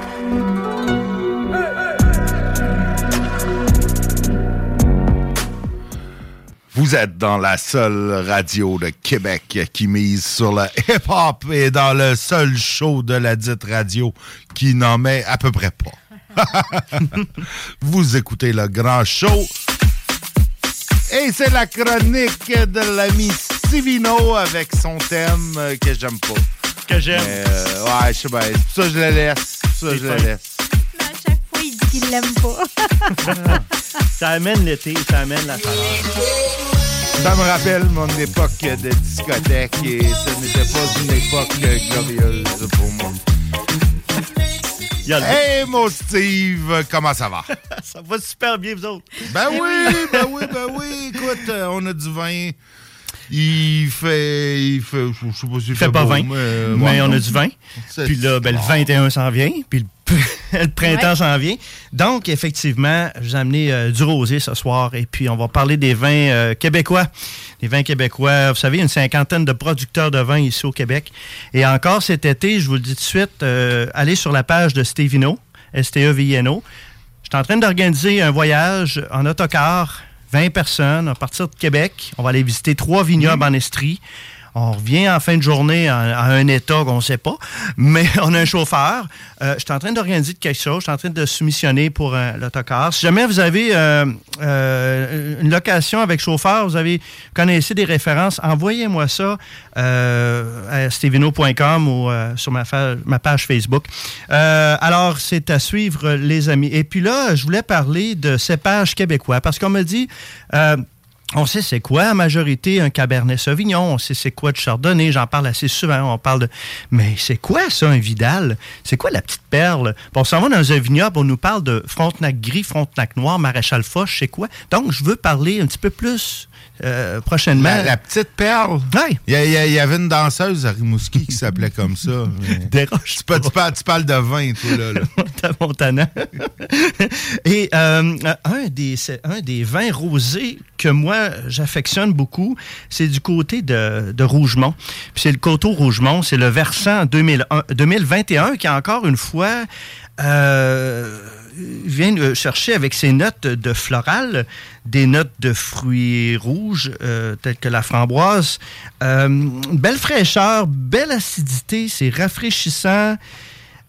Vous êtes dans la seule radio de Québec qui mise sur le hip-hop et dans le seul show de la dite radio qui n'en met à peu près pas. [LAUGHS] Vous écoutez le grand show. Et c'est la chronique de l'ami Sivino avec son thème que j'aime pas. Que j'aime. Euh, ouais, je sais bien. Ça je le laisse. Ça je le laisse. fois, il dit qu'il l'aime pas. [LAUGHS] ça amène l'été, ça amène la chaleur. Ça me rappelle mon époque de discothèque et ce n'était pas une époque glorieuse pour moi. Hey, mon Steve, comment ça va? [LAUGHS] ça va super bien, vous autres. Ben oui, ben oui, ben oui. Écoute, euh, on a du vin. Il fait. Il fait. Je sais pas s'il Il fait pas beau, 20, mais, euh, mais ouais, on a du vin. Puis là, ben, le 21 s'en vient, puis le, [LAUGHS] le printemps s'en vient. Donc, effectivement, je vous ai amené euh, du rosé ce soir et puis on va parler des vins euh, québécois. Les vins québécois, vous savez, une cinquantaine de producteurs de vin ici au Québec. Et encore cet été, je vous le dis tout de suite, euh, allez sur la page de Stevino, S-T-E-V-I-N-O. Je suis en train d'organiser un voyage en autocar, 20 personnes, à partir de Québec. On va aller visiter trois vignobles en Estrie. On revient en fin de journée à, un état qu'on ne sait pas, mais [LAUGHS] on a un chauffeur. Euh, je suis en train d'organiser quelque chose. Je suis en train de soumissionner pour euh, l'autocar. Si jamais vous avez euh, euh, une location avec chauffeur, vous avez connaissez des références, envoyez-moi ça à stevino.com ou sur ma, page Facebook. Alors, c'est à suivre, les amis. Et puis là, je voulais parler de cépage québécois parce qu'on me dit... on sait c'est quoi en majorité un Cabernet Sauvignon, on sait c'est quoi de Chardonnay, j'en parle assez souvent, on parle de... Mais c'est quoi ça, un Vidal? C'est quoi la petite perle? Bon, on s'en va dans un vignoble, on nous parle de Frontenac gris, Frontenac noir, Maréchal Foch, c'est quoi? Donc, je veux parler un petit peu plus euh, prochainement. La, la petite perle. Oui. Il y, il avait une danseuse à Rimouski qui s'appelait comme ça. [LAUGHS] Tu, parles, tu parles- tu parles de vin, toi, là. là. [LAUGHS] Montana. [LAUGHS] Et euh, un, des, un des vins rosés que moi, j'affectionne beaucoup, c'est du côté de, de Rougemont. Puis c'est le coteau Rougemont, c'est le versant 2001 2021 qui, encore une fois, euh, vient chercher avec ses notes de floral des notes de fruits rouges, euh, telles que la framboise. Euh, belle fraîcheur, belle acidité, c'est rafraîchissant.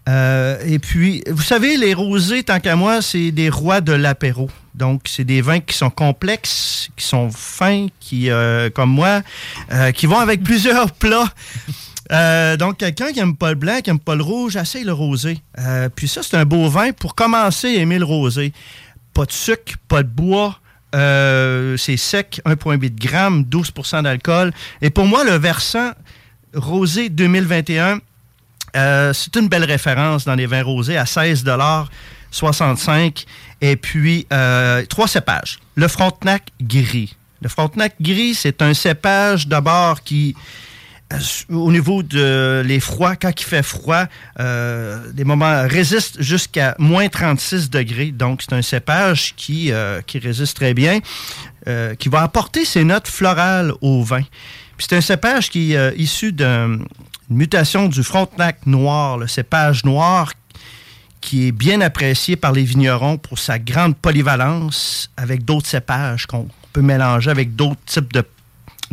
Euh, et puis, vous savez, les rosés, tant qu'à moi, c'est des rois de l'apéro. Donc, c'est des vins qui sont complexes, qui sont fins, qui, comme moi, qui vont avec [LAUGHS] plusieurs plats. Euh, donc, quelqu'un qui n'aime pas le blanc, qui n'aime pas le rouge, essaye le rosé. Euh, puis ça, c'est un beau vin pour commencer à aimer le rosé. Pas de sucre, pas de bois. euh, c'est sec, 1,8 g, 12% d'alcool. Et pour moi, le versant rosé 2021, euh, c'est une belle référence dans les vins rosés à 16 65 Et puis, trois cépages. Le Frontenac gris. Le Frontenac gris, c'est un cépage d'abord qui, au niveau de les froids, quand il fait froid, euh, des moments résiste jusqu'à moins 36 degrés. Donc, c'est un cépage qui, euh, qui résiste très bien, euh, qui va apporter ses notes florales au vin. Puis c'est un cépage qui est euh, issu d'une mutation du Frontenac noir, le cépage noir qui est bien apprécié par les vignerons pour sa grande polyvalence avec d'autres cépages qu'on peut mélanger avec d'autres types de,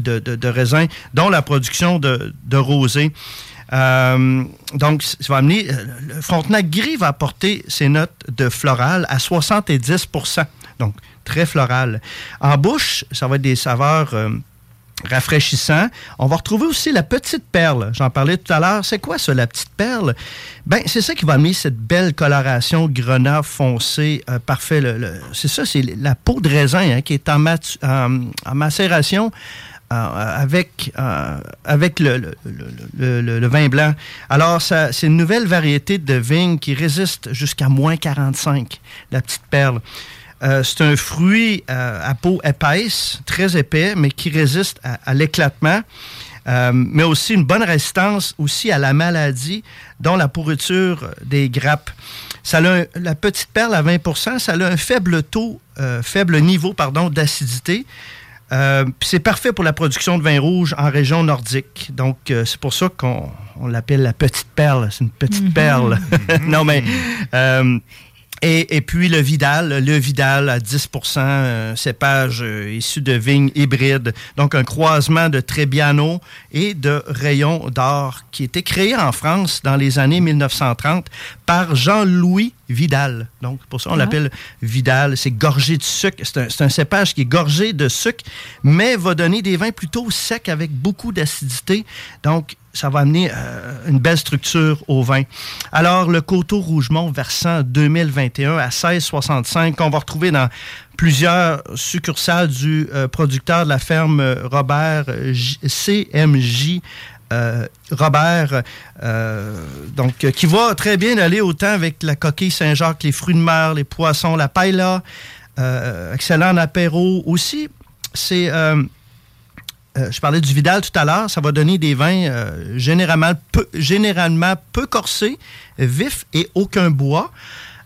de, de- de raisins, dont la production de, rosé. Euh, donc, ça va amener. euh, Le Frontenac gris va apporter ses notes de floral à 70% Donc, très floral. En bouche, ça va être des saveurs. euh, rafraîchissant. On va retrouver aussi la petite perle. J'en parlais tout à l'heure. C'est quoi ça, la petite perle? Ben, c'est ça qui va amener cette belle coloration grenat foncé, parfait. C'est ça, c'est la peau de raisin hein, qui est en macération. Euh, avec, euh, avec le, le- vin blanc. Alors, c'est une nouvelle variété de vigne qui résiste jusqu'à moins 45, la petite perle. Euh, c'est un fruit à peau épaisse, très épais, mais qui résiste à, l'éclatement. Mais aussi une bonne résistance aussi à la maladie, dont la pourriture des grappes. Ça a la petite perle à 20% ça a un faible taux, faible niveau pardon, d'acidité. Euh, c'est parfait pour la production de vin rouge en région nordique. Donc, euh, c'est pour ça qu'on on l'appelle la petite perle. C'est une petite perle. [LAUGHS] non, mais. euh, et, et puis le Vidal, le Vidal à 10 euh, cépage euh, issu de vignes hybrides. Donc un croisement de Trebbiano et de Rayon d'Or qui était créé en France dans les années 1930 par Jean-Louis Vidal. Donc pour ça on Ah. l'appelle Vidal. C'est gorgé de sucre. C'est un, c'est un cépage qui est gorgé de sucre, mais va donner des vins plutôt secs avec beaucoup d'acidité. Donc ça va amener euh, une belle structure au vin. Alors, le Coteau Rougemont versant 2021 à 16,65 qu'on va retrouver dans plusieurs succursales du euh, producteur de la ferme euh, Robert J- CMJ. Robert, donc qui va très bien aller autant avec la coquille Saint-Jacques, les fruits de mer, les poissons, la paella, excellent en apéro aussi. C'est euh, je parlais du Vidal tout à l'heure, ça va donner des vins euh, généralement, peu, corsés, vifs et aucun bois.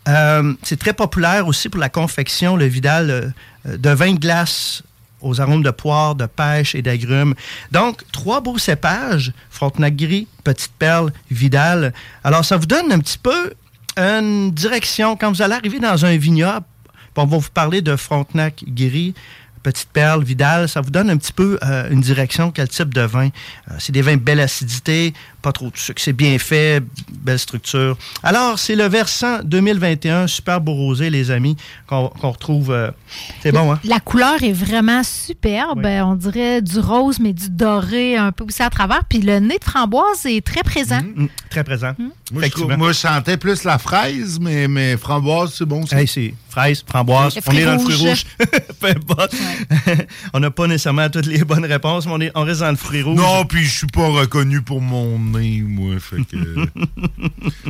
Euh, c'est très populaire aussi pour la confection, le Vidal, de vin de glace aux arômes de poire, de pêche et d'agrumes. Donc, trois beaux cépages, Frontenac gris, Petite Perle, Vidal. Alors, ça vous donne un petit peu une direction. Quand vous allez arriver dans un vignoble, on va vous parler de Frontenac gris, Petite Perle, Vidal, ça vous donne un petit peu euh, une direction, quel type de vin? Euh, c'est des vins belle acidité, pas trop de sucre, c'est bien fait, belle structure. Alors, c'est le versant 2021, super beau rosé, les amis, qu'on retrouve. euh, c'est bon, hein? La couleur est vraiment superbe. On dirait du rose, mais du doré un peu aussi à travers. Puis le nez de framboise est très présent. Mm, très présent. Moi, je, trouve- Effectivement. moi, je sentais plus la fraise, mais, mais framboise, c'est bon. Hey, c'est fraise, framboise, on est dans le fruit rouge. rouge. [LAUGHS] Peu importe. [LAUGHS] on n'a pas nécessairement toutes les bonnes réponses, mais on, est, on reste dans le fruit rouge. Non, puis je suis pas reconnu pour mon moi. Fait que.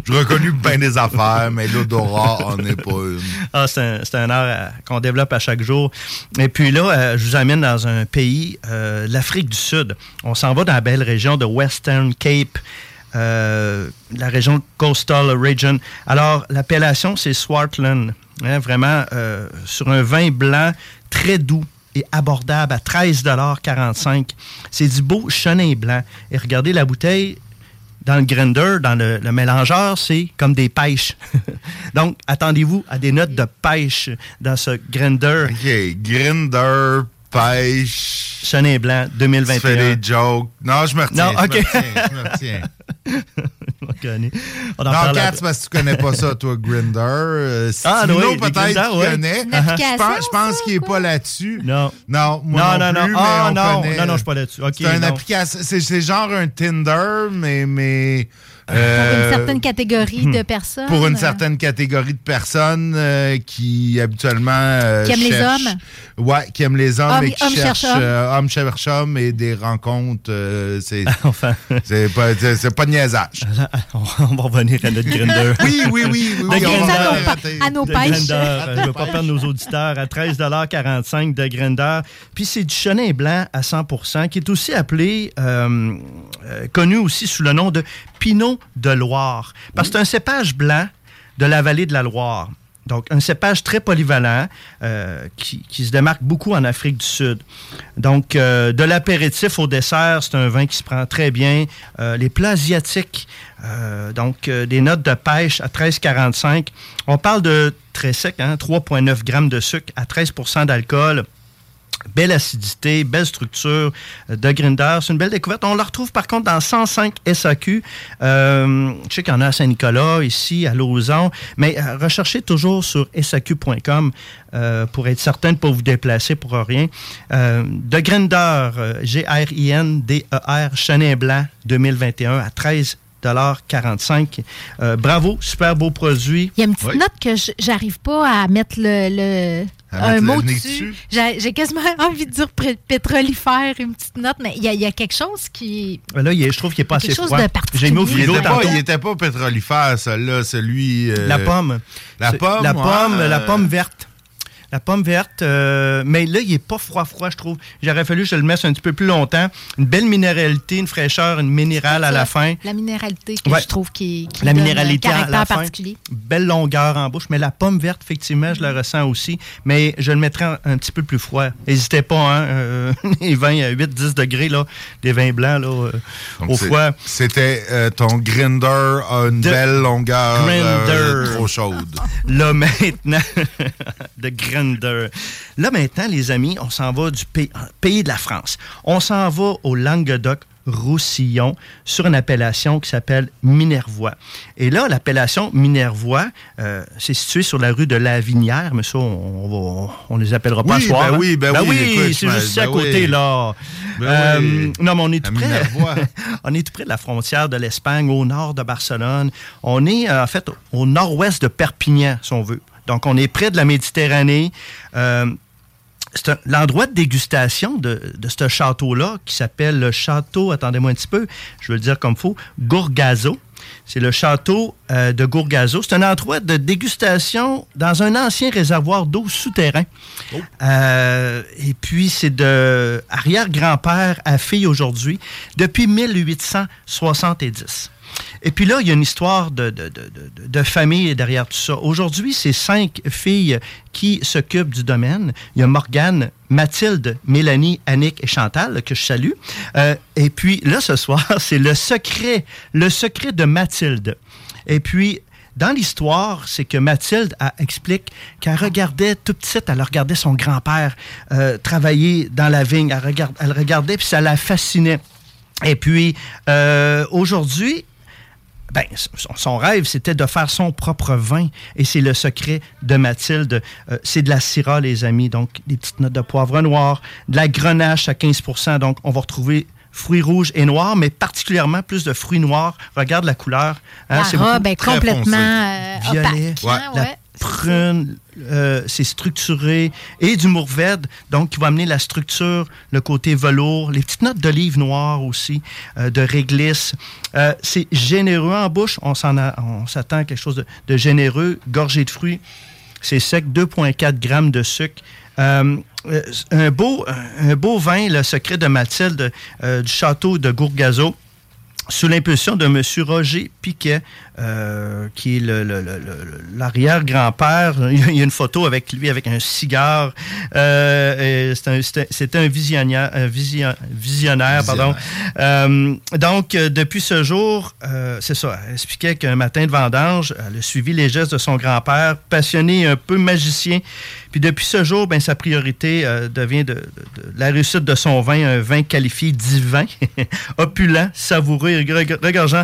Je suis reconnu bien des affaires, mais l'odorat en est pas une. Ah, c'est un, un art euh, qu'on développe à chaque jour. Et puis là, euh, je vous amène dans un pays, euh, l'Afrique du Sud. On s'en va dans la belle région de Western Cape. euh, la région Coastal Region. Alors, l'appellation, c'est Swartland. Hein, vraiment, euh, sur un vin blanc très doux et abordable à 13,45 C'est du beau chenin blanc. Et regardez la bouteille, dans le grinder, dans le, le mélangeur, c'est comme des pêches. [LAUGHS] Donc, attendez-vous à des notes de pêche dans ce grinder. Grinder, pêche. Chenin blanc, Tu 2021. fais des jokes. Non, je me retiens. Non, je OK. me retiens, je me retiens. [LAUGHS] On en non, Kat, parce que tu connais pas ça, toi, Grinder. Euh, Ah, Stino, oui, peut-être, tu ouais. connais. Je pense, je pense qu'il est pas là-dessus. Non. Non, moi Non, non, non, non. plus, Ah, mais on non. connaît. Non, non, je suis pas là-dessus. OK, c'est une non. application. C'est, c'est genre un Tinder, mais. mais Pour une euh, certaine catégorie de personnes. pour une euh, certaine catégorie de personnes euh, qui habituellement euh, Qui aiment les hommes? Ouais, qui aiment les hommes et qui hommes cherchent cherchent hommes? euh, hommes et des rencontres. euh, c'est [LAUGHS] enfin, c'est pas c'est, c'est pas de niaisage. [LAUGHS] on va revenir à notre grinder. [LAUGHS] Oui, oui, oui, oui, oui, on va à nos de pêches. Grindr. Euh, Je ne veux pas perdre nos auditeurs à 13,45 de Grinder. Puis c'est du chenin blanc à 100 qui est aussi appelé, euh, euh, connu aussi sous le nom de Pinot de Loire. Parce que c'est un cépage blanc de la vallée de la Loire. Donc, un cépage très polyvalent euh, qui, se démarque beaucoup en Afrique du Sud. Donc, euh, de l'apéritif au dessert, c'est un vin qui se prend très bien. Euh, les plats asiatiques, donc des notes de pêche à 13,45. On parle de très sec, hein, 3,9 grammes de sucre à 13% d'alcool. Belle acidité, belle structure euh, de Grinder. C'est une belle découverte. On la retrouve par contre dans 105 SAQ. Euh, je sais qu'il y en a à Saint-Nicolas, ici, à Lausanne. Mais euh, recherchez toujours sur SAQ.com euh, pour être certain de ne pas vous déplacer pour rien. Euh, de Grinder, euh, G-R-I-N-D-E-R, Chenin Blanc 2021 à 13 45. Euh, bravo, super beau produit. Il y a une petite note que je- j'arrive pas à mettre le, un mot dessus. dessus? J'ai quasiment [LAUGHS] envie de dire pétrolifère, une petite note, mais il y, a- il y a quelque chose qui. Là, je trouve qu'il n'est pas Quelque assez chose froid. de J'ai mis au Il frigo était, pas, il était pas pétrolifère, celui-là, celui. euh, La pomme. La pomme. La pomme, euh, la pomme verte. La pomme verte, euh, mais là, il n'est pas froid-froid, je trouve. J'aurais fallu que je le mette un petit peu plus longtemps. Une belle minéralité, une fraîcheur, une minérale à la fin. La minéralité que Ouais. je trouve qui, qui La donne minéralité un à caractère la fin. particulier. Belle longueur en bouche, mais la pomme verte, effectivement, je la ressens aussi. Mais je le mettrai un, un petit peu plus froid. N'hésitez pas, hein, euh, [LAUGHS] les vins à 8-10 degrés, là, des vins blancs, là, euh, au froid. C'était euh, ton grinder a une De- belle longueur euh, Grinder. trop chaude. [LAUGHS] Là maintenant, [LAUGHS] de Grinder. Là maintenant, les amis, on s'en va du pays, pays de la France. On s'en va au Languedoc. Roussillon sur une appellation qui s'appelle Minervois. Et là, l'appellation Minervois, euh, c'est situé sur la rue de la Vinière, mais ça, on, on, va- on les appellera pas Oui, ce soir. ben hein. oui, ben oui, écoute, c'est ben- juste ici à ben côté, oui. là. Ben Euh, oui. Non, mais on est tout près. [LAUGHS] On est tout près de la frontière de l'Espagne, au nord de Barcelone. On est euh, en fait au nord-ouest de Perpignan, si on veut. Donc, on est près de la Méditerranée. Euh, l'endroit de dégustation de, de ce château-là, qui s'appelle le château, attendez-moi un petit peu, je vais le dire comme il faut, Gourgazo. C'est le château euh, de Gourgazo. C'est un endroit de dégustation dans un ancien réservoir d'eau souterrain. Euh, et puis, c'est de arrière-grand-père à fille aujourd'hui, depuis 1870. Et puis là, il y a une histoire de, de, de- famille derrière tout ça. Aujourd'hui, c'est cinq filles qui s'occupent du domaine. Il y a Morgane, Mathilde, Mélanie, Annick et Chantal, que je salue. Euh, et puis là, ce soir, [LAUGHS] c'est le secret, le secret de Mathilde. Et puis, dans l'histoire, c'est que Mathilde elle explique qu'elle regardait tout petite, elle regardait son grand-père euh, travailler dans la vigne. Elle, regarde- elle regardait, puis ça la fascinait. Et puis, euh, aujourd'hui, ben, son, rêve, c'était de faire son propre vin. Et c'est le secret de Mathilde. Euh, c'est de la syrah, les amis. Donc, des petites notes de poivre noir, de la grenache à 15% Donc, on va retrouver fruits rouges et noirs, mais particulièrement plus de fruits noirs. Regarde la couleur. hein, La c'est robe beaucoup- est complètement euh, Violet. opaque. hein, La ouais. Prune, euh, c'est structuré, et du mourvèdre, donc qui va amener la structure, le côté velours, les petites notes d'olive noire aussi, euh, de réglisse. Euh, c'est généreux en bouche, on s'en a- s'attend à quelque chose de, généreux, gorgé de fruits. C'est sec, 2,4 grammes de sucre. Euh, euh, un, beau, un beau vin, le secret de Mathilde euh, du château de Gourgazo sous l'impulsion de M. Roger Piquet, euh, qui est le- le- le- le- l'arrière-grand-père. [LAUGHS] Il y a- une photo avec lui avec un cigare. Euh, et c'est un- C'était c'était un visionnaire, un vision- visionnaire, pardon. Euh, donc, euh, depuis ce jour, euh, c'est ça, elle expliquait qu'un matin de vendange, elle a suivi les gestes de son grand-père, passionné, un peu magicien. Puis depuis ce jour, ben, sa priorité euh, devient de, de- de la réussite de son vin, un vin qualifié divin, [LAUGHS] opulent, savoureux et regorgeant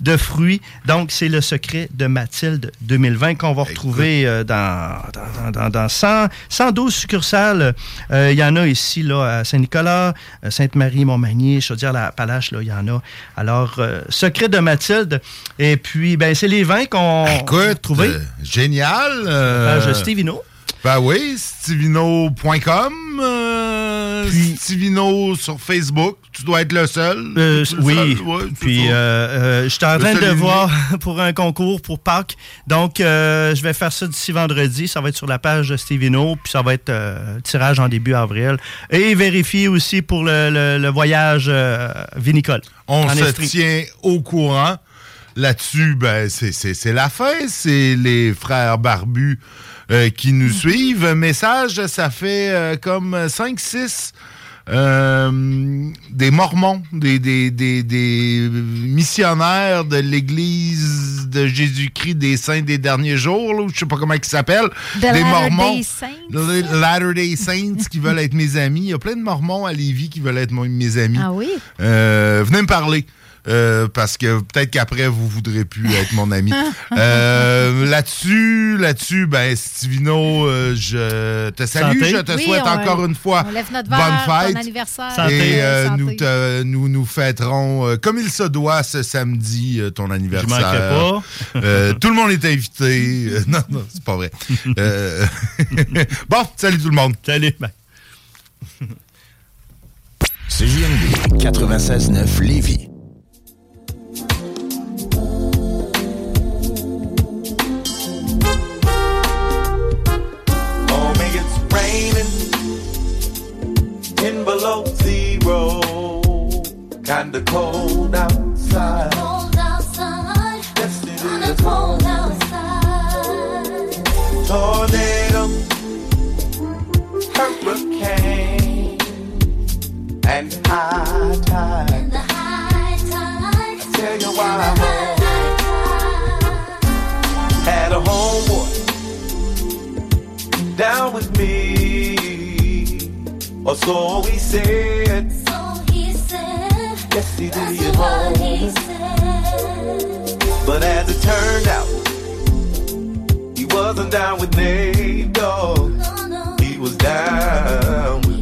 de fruits. Donc, c'est le secret de Mathilde 2020 qu'on va retrouver euh, dans, dans, dans- dans- dans 100 112 succursales. Euh, Il y en a ici là, à Saint-Nicolas, Sainte-Marie, Montmagny, Chaudière-la-Appalache, là, il y en a. Alors, euh, secret de Mathilde. Et puis, ben, c'est les vins qu'on va trouver. Génial. Stevino. Ben oui, stivino.com. euh, Stivino sur Facebook. Tu dois être le seul. Euh, Tu es le oui. seul, ouais, c'est Puis, ça. euh, euh, j'étais en Le train seul de unique. voir [LAUGHS] pour un concours pour Pâques. Donc, euh, je vais faire ça d'ici vendredi. Ça va être sur la page de Stevino. Puis, ça va être euh, tirage en début avril. Et vérifier aussi pour le, le- le voyage euh, vinicole. On en se Estrie. tient au courant. Là-dessus, ben, c'est- c'est c'est la fin. C'est les frères barbus euh, qui nous suivent. Un message, ça fait euh, comme 5-6 des mormons, des, des, des- des missionnaires de l'Église de Jésus-Christ des Saints des derniers jours, là, je sais pas comment ils s'appellent. The des Latter-day mormons. Saints. Les Latter-day Saints qui veulent être mes amis. Il y a plein de mormons à Lévis qui veulent être mes amis. Ah oui? Euh, venez me parler. Euh, parce que peut-être qu'après, vous voudrez plus être mon ami. [LAUGHS] Euh, là-dessus, là-dessus, ben, Stivino, euh, je te salue. Santé. Je te Oui, souhaite on- encore une fois on lève notre bonne verre, bon fête. anniversaire. Santé. Et euh, Santé. nous, te- nous nous fêterons euh, comme il se doit ce samedi euh, ton anniversaire. manquerai pas. Euh, tout le monde est invité. Euh, non, non, c'est pas vrai. Euh, [LAUGHS] bon, salut tout le monde. Salut. CJMD 96.9 Lévis. Raining in below zero. Kinda cold outside. Cold outside. Yes, it Kinda is. cold outside. Tornado, hurricane, and high tide. In the high tide. Tell you why I had a homeboy down with me, or so he said. So he said. Yes, he That's did. what he said. But as it turned out, he wasn't down with Nate Dogg. No, no. He was down with